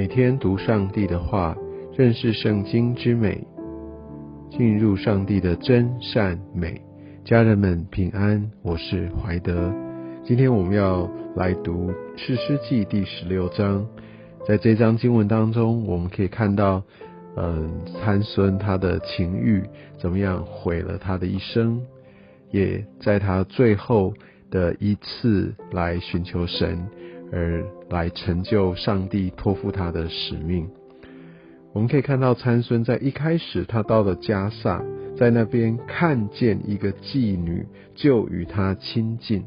每天读上帝的话，认识圣经之美，进入上帝的真善美。家人们平安，我是怀德。今天我们要来读诗诗记第十六章。在这章经文当中，我们可以看到，嗯，参孙他的情欲怎么样毁了他的一生，也在他最后的一次来寻求神。而来成就上帝托付他的使命。我们可以看到参孙在一开始，他到了加萨，在那边看见一个妓女，就与他亲近。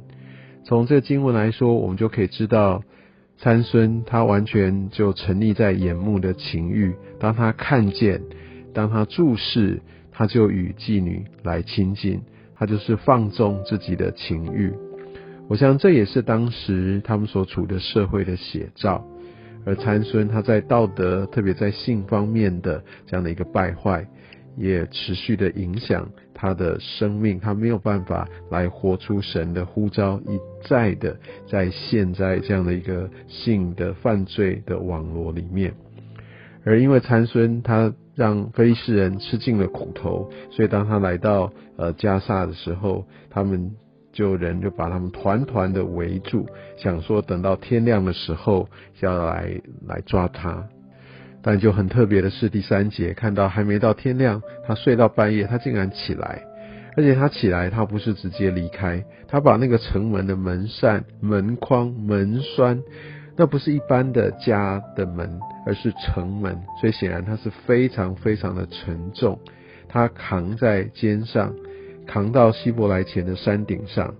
从这经文来说，我们就可以知道参孙他完全就沉溺在眼目的情欲。当他看见，当他注视，他就与妓女来亲近，他就是放纵自己的情欲。我想这也是当时他们所处的社会的写照，而参孙他在道德，特别在性方面的这样的一个败坏，也持续的影响他的生命，他没有办法来活出神的呼召，一再的在陷在这样的一个性的犯罪的网络里面，而因为参孙他让非利士人吃尽了苦头，所以当他来到呃加萨的时候，他们。就人就把他们团团的围住，想说等到天亮的时候要来来抓他。但就很特别的是第三节，看到还没到天亮，他睡到半夜，他竟然起来，而且他起来，他不是直接离开，他把那个城门的门扇、门框、门栓，那不是一般的家的门，而是城门，所以显然他是非常非常的沉重，他扛在肩上。扛到希伯来前的山顶上，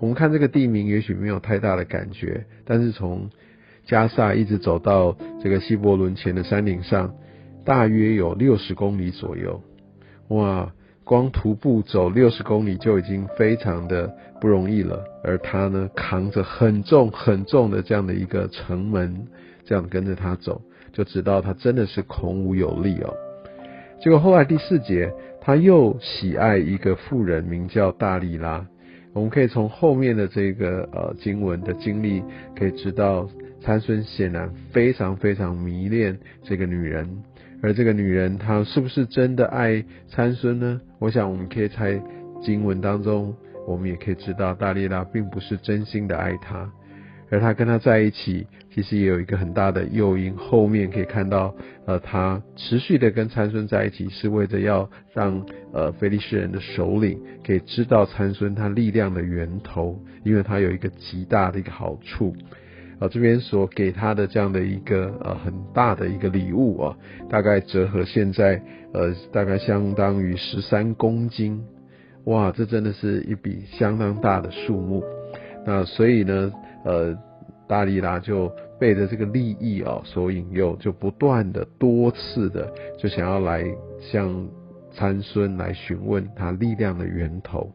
我们看这个地名也许没有太大的感觉，但是从加萨一直走到这个希伯伦前的山顶上，大约有六十公里左右。哇，光徒步走六十公里就已经非常的不容易了，而他呢，扛着很重很重的这样的一个城门，这样跟着他走，就知道他真的是孔武有力哦。结果后来第四节。他又喜爱一个妇人，名叫大利拉。我们可以从后面的这个呃经文的经历，可以知道参孙显然非常非常迷恋这个女人。而这个女人，她是不是真的爱参孙呢？我想我们可以在经文当中，我们也可以知道大利拉并不是真心的爱他。而他跟他在一起，其实也有一个很大的诱因。后面可以看到，呃，他持续的跟参孙在一起，是为着要让呃菲利士人的首领可以知道参孙他力量的源头，因为他有一个极大的一个好处。呃，这边所给他的这样的一个呃很大的一个礼物啊，大概折合现在呃大概相当于十三公斤，哇，这真的是一笔相当大的数目。那所以呢？呃，大力拉就被着这个利益啊所引诱，就不断的多次的就想要来向参孙来询问他力量的源头。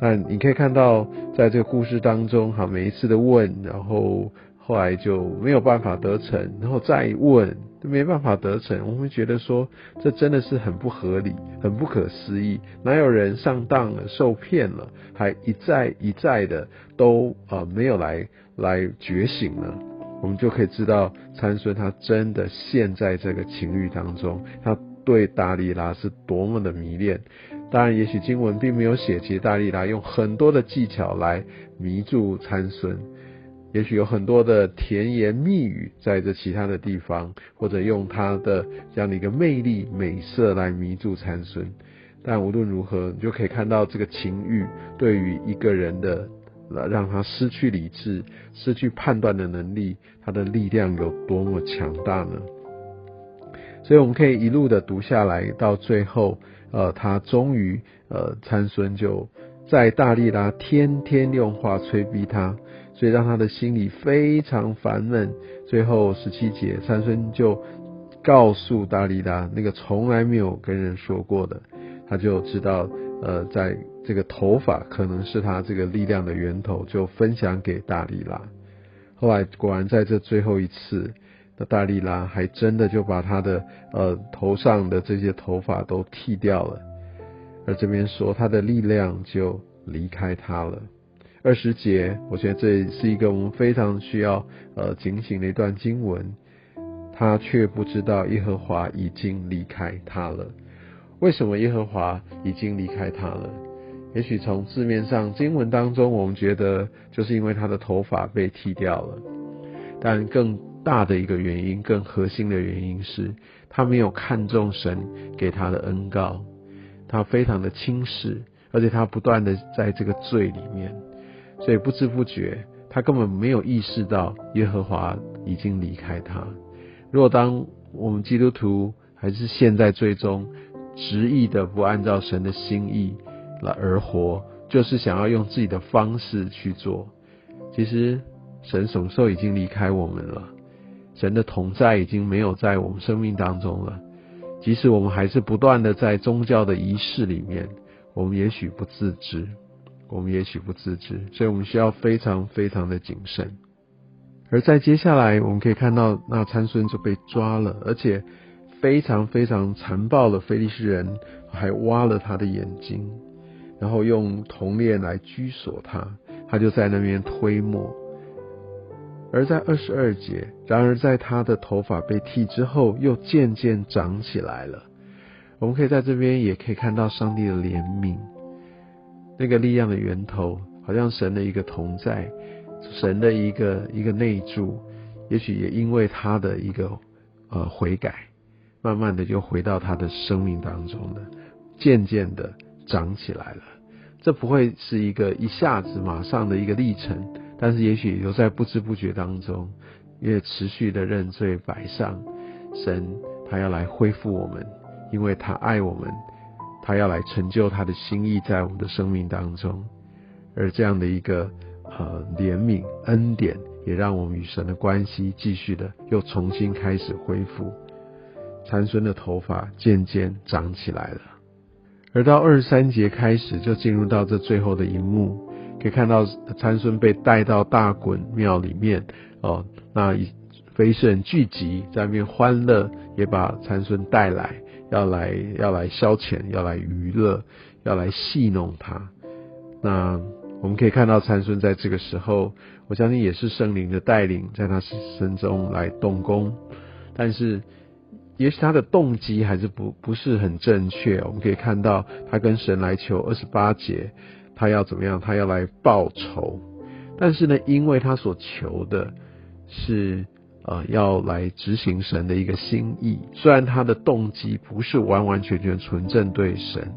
但你可以看到，在这个故事当中，哈，每一次的问，然后后来就没有办法得逞，然后再问都。没办法得逞，我们觉得说这真的是很不合理、很不可思议。哪有人上当了、受骗了，还一再一再的都啊没有来来觉醒呢？我们就可以知道参孙他真的陷在这个情欲当中，他对大力拉是多么的迷恋。当然，也许经文并没有写，其实大力拉用很多的技巧来迷住参孙。也许有很多的甜言蜜语在这其他的地方，或者用他的这样的一个魅力美色来迷住参孙。但无论如何，你就可以看到这个情欲对于一个人的，让他失去理智、失去判断的能力，他的力量有多么强大呢？所以我们可以一路的读下来，到最后，呃，他终于，呃，参孙就在大力拉天天用话催逼他。所以让他的心里非常烦闷。最后十七节，三孙就告诉大力拉那个从来没有跟人说过的，他就知道，呃，在这个头发可能是他这个力量的源头，就分享给大力拉。后来果然在这最后一次，那大力拉还真的就把他的呃头上的这些头发都剃掉了，而这边说他的力量就离开他了。二十节，我觉得这是一个我们非常需要呃警醒的一段经文。他却不知道耶和华已经离开他了。为什么耶和华已经离开他了？也许从字面上经文当中，我们觉得就是因为他的头发被剃掉了。但更大的一个原因，更核心的原因是，他没有看重神给他的恩告，他非常的轻视，而且他不断的在这个罪里面，所以不知不觉，他根本没有意识到耶和华已经离开他。如果当我们基督徒还是陷在最终执意的不按照神的心意来而活，就是想要用自己的方式去做，其实神什么时候已经离开我们了？神的同在已经没有在我们生命当中了。即使我们还是不断的在宗教的仪式里面，我们也许不自知，我们也许不自知，所以我们需要非常非常的谨慎。而在接下来，我们可以看到那参孙就被抓了，而且非常非常残暴的菲利士人还挖了他的眼睛，然后用铜链来拘锁他，他就在那边推磨。而在二十二节，然而在他的头发被剃之后，又渐渐长起来了。我们可以在这边也可以看到上帝的怜悯，那个力量的源头，好像神的一个同在。神的一个一个内助，也许也因为他的一个呃悔改，慢慢的就回到他的生命当中了，渐渐的长起来了。这不会是一个一下子马上的一个历程，但是也许留在不知不觉当中，也持续的认罪摆上。神他要来恢复我们，因为他爱我们，他要来成就他的心意在我们的生命当中，而这样的一个。呃，怜悯恩典也让我们与神的关系继续的又重新开始恢复。参孙的头发渐渐长起来了，而到二十三节开始就进入到这最后的一幕，可以看到参孙被带到大衮庙里面哦，那非士人聚集在那边欢乐，也把参孙带来，要来要来消遣，要来娱乐，要来戏弄他。那。我们可以看到参孙在这个时候，我相信也是圣灵的带领，在他身中来动工。但是，也许他的动机还是不不是很正确。我们可以看到他跟神来求二十八节，他要怎么样？他要来报仇。但是呢，因为他所求的是。呃，要来执行神的一个心意，虽然他的动机不是完完全全纯正对神，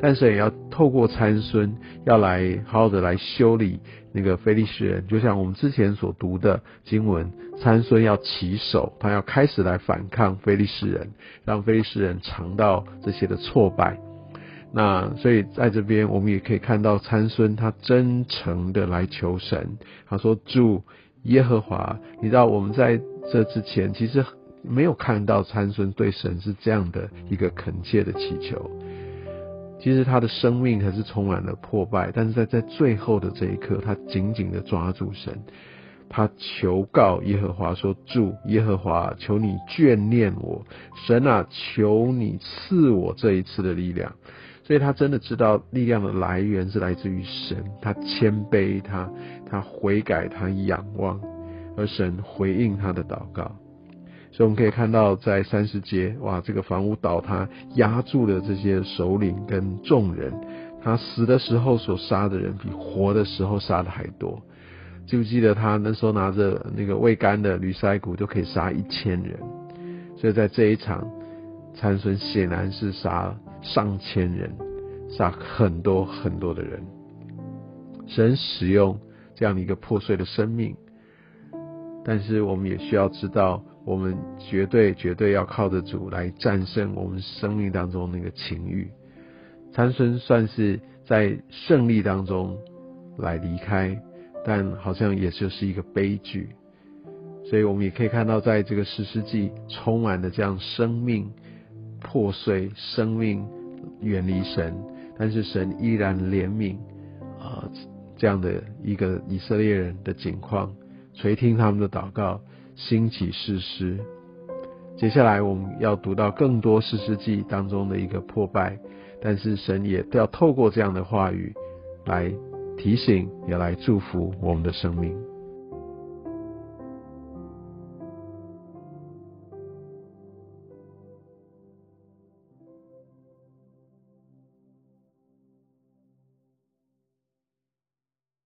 但是也要透过参孙，要来好好的来修理那个非利士人。就像我们之前所读的经文，参孙要起手，他要开始来反抗非利士人，让非利士人尝到这些的挫败。那所以在这边，我们也可以看到参孙他真诚的来求神，他说：“主耶和华，你知道我们在。”这之前其实没有看到参孙对神是这样的一个恳切的祈求。其实他的生命还是充满了破败，但是在在最后的这一刻，他紧紧的抓住神，他求告耶和华说：“主耶和华，求你眷念我，神啊，求你赐我这一次的力量。”所以他真的知道力量的来源是来自于神，他谦卑，他他悔改，他仰望。而神回应他的祷告，所以我们可以看到，在三十节，哇，这个房屋倒塌，压住了这些首领跟众人。他死的时候所杀的人，比活的时候杀的还多。记不记得他那时候拿着那个未干的驴腮骨，就可以杀一千人。所以在这一场参孙显然是杀上千人，杀很多很多的人。神使用这样的一个破碎的生命。但是我们也需要知道，我们绝对绝对要靠着主来战胜我们生命当中那个情欲。参孙算是在胜利当中来离开，但好像也就是一个悲剧。所以我们也可以看到，在这个十世纪充满了这样生命破碎、生命远离神，但是神依然怜悯啊这样的一个以色列人的境况。垂听他们的祷告，兴起誓师。接下来我们要读到更多誓师记当中的一个破败，但是神也都要透过这样的话语来提醒，也来祝福我们的生命。